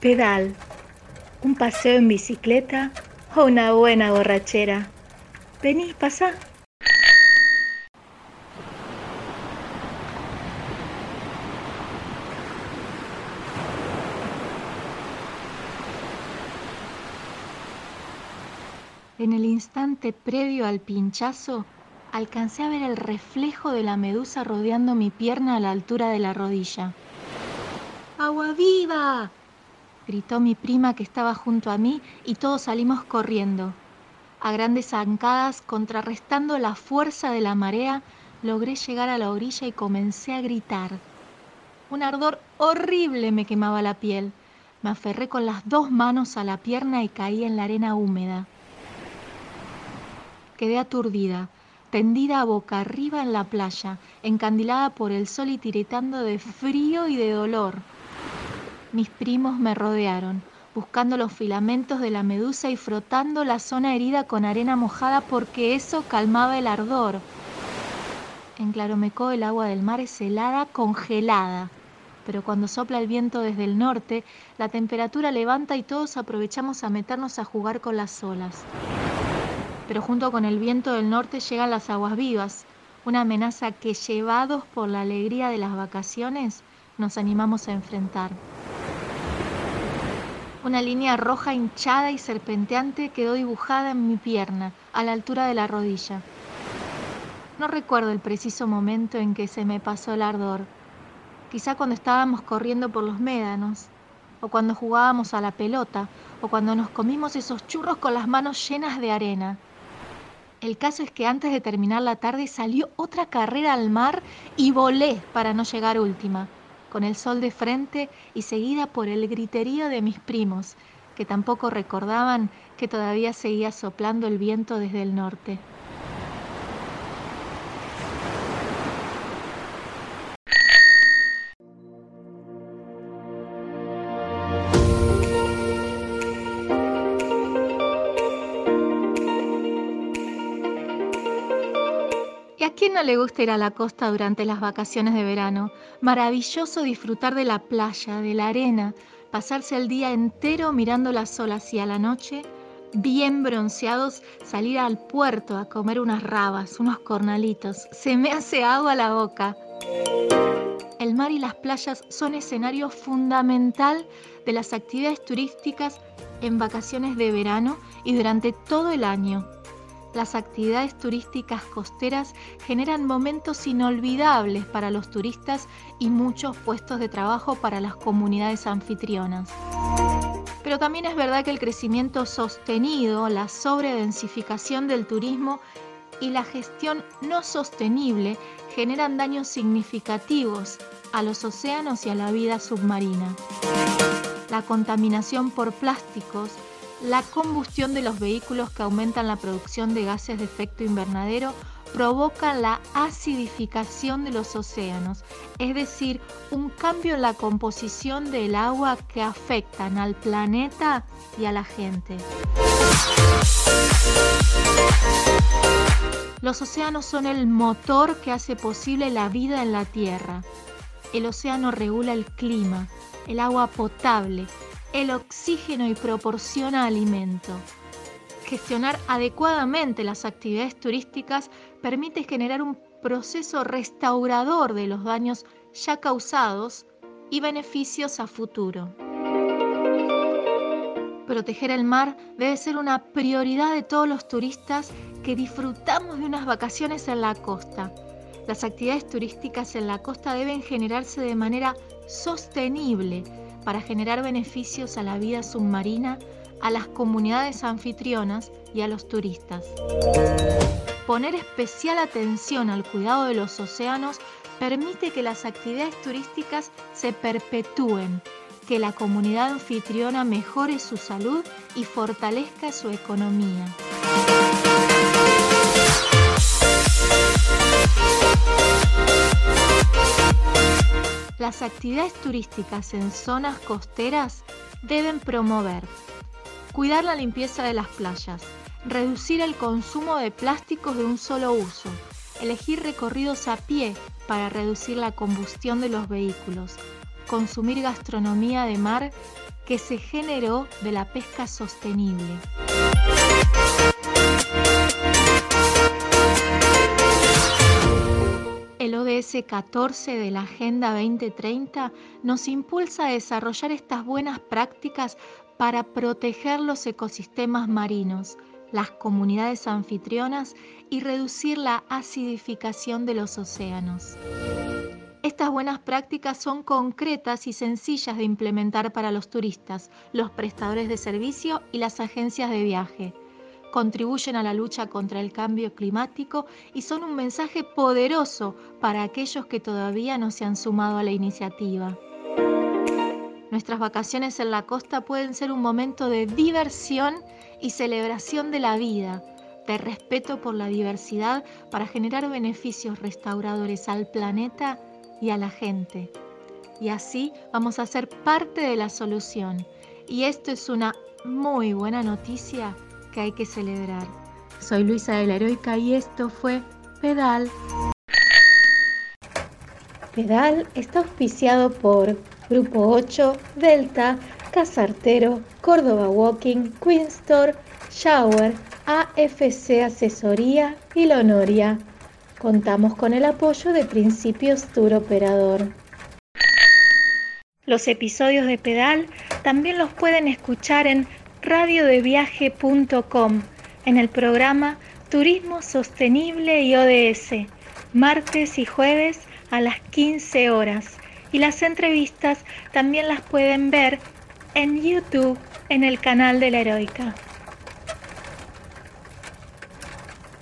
pedal, un paseo en bicicleta o una buena borrachera. Vení, pasa. En el instante previo al pinchazo, alcancé a ver el reflejo de la medusa rodeando mi pierna a la altura de la rodilla. ¡Agua viva! Gritó mi prima que estaba junto a mí y todos salimos corriendo. A grandes zancadas, contrarrestando la fuerza de la marea, logré llegar a la orilla y comencé a gritar. Un ardor horrible me quemaba la piel. Me aferré con las dos manos a la pierna y caí en la arena húmeda quedé aturdida, tendida boca arriba en la playa, encandilada por el sol y tiritando de frío y de dolor. Mis primos me rodearon, buscando los filamentos de la medusa y frotando la zona herida con arena mojada porque eso calmaba el ardor. En Claromecó el agua del mar es helada, congelada, pero cuando sopla el viento desde el norte, la temperatura levanta y todos aprovechamos a meternos a jugar con las olas pero junto con el viento del norte llegan las aguas vivas, una amenaza que llevados por la alegría de las vacaciones nos animamos a enfrentar. Una línea roja hinchada y serpenteante quedó dibujada en mi pierna, a la altura de la rodilla. No recuerdo el preciso momento en que se me pasó el ardor. Quizá cuando estábamos corriendo por los médanos, o cuando jugábamos a la pelota, o cuando nos comimos esos churros con las manos llenas de arena. El caso es que antes de terminar la tarde salió otra carrera al mar y volé para no llegar última, con el sol de frente y seguida por el griterío de mis primos, que tampoco recordaban que todavía seguía soplando el viento desde el norte. Quién no le gusta ir a la costa durante las vacaciones de verano? Maravilloso disfrutar de la playa, de la arena, pasarse el día entero mirando las olas y a la noche, bien bronceados, salir al puerto a comer unas rabas, unos cornalitos. Se me hace agua la boca. El mar y las playas son escenario fundamental de las actividades turísticas en vacaciones de verano y durante todo el año. Las actividades turísticas costeras generan momentos inolvidables para los turistas y muchos puestos de trabajo para las comunidades anfitrionas. Pero también es verdad que el crecimiento sostenido, la sobredensificación del turismo y la gestión no sostenible generan daños significativos a los océanos y a la vida submarina. La contaminación por plásticos, la combustión de los vehículos que aumentan la producción de gases de efecto invernadero provoca la acidificación de los océanos, es decir, un cambio en la composición del agua que afectan al planeta y a la gente. Los océanos son el motor que hace posible la vida en la Tierra. El océano regula el clima, el agua potable, el oxígeno y proporciona alimento. Gestionar adecuadamente las actividades turísticas permite generar un proceso restaurador de los daños ya causados y beneficios a futuro. Proteger el mar debe ser una prioridad de todos los turistas que disfrutamos de unas vacaciones en la costa. Las actividades turísticas en la costa deben generarse de manera sostenible para generar beneficios a la vida submarina, a las comunidades anfitrionas y a los turistas. Poner especial atención al cuidado de los océanos permite que las actividades turísticas se perpetúen, que la comunidad anfitriona mejore su salud y fortalezca su economía. Las actividades turísticas en zonas costeras deben promover cuidar la limpieza de las playas, reducir el consumo de plásticos de un solo uso, elegir recorridos a pie para reducir la combustión de los vehículos, consumir gastronomía de mar que se generó de la pesca sostenible. ODS 14 de la Agenda 2030 nos impulsa a desarrollar estas buenas prácticas para proteger los ecosistemas marinos, las comunidades anfitrionas y reducir la acidificación de los océanos. Estas buenas prácticas son concretas y sencillas de implementar para los turistas, los prestadores de servicio y las agencias de viaje. Contribuyen a la lucha contra el cambio climático y son un mensaje poderoso para aquellos que todavía no se han sumado a la iniciativa. Nuestras vacaciones en la costa pueden ser un momento de diversión y celebración de la vida, de respeto por la diversidad para generar beneficios restauradores al planeta y a la gente. Y así vamos a ser parte de la solución. Y esto es una muy buena noticia que hay que celebrar. Soy Luisa de la Heroica y esto fue Pedal. Pedal está auspiciado por Grupo 8, Delta, Casartero, Córdoba Walking, Queen Store, Shower, AFC Asesoría y Lonoria. Contamos con el apoyo de Principios Tour Operador. Los episodios de Pedal también los pueden escuchar en radiodeviaje.com en el programa Turismo Sostenible y ODS, martes y jueves a las 15 horas. Y las entrevistas también las pueden ver en YouTube en el canal de la Heroica.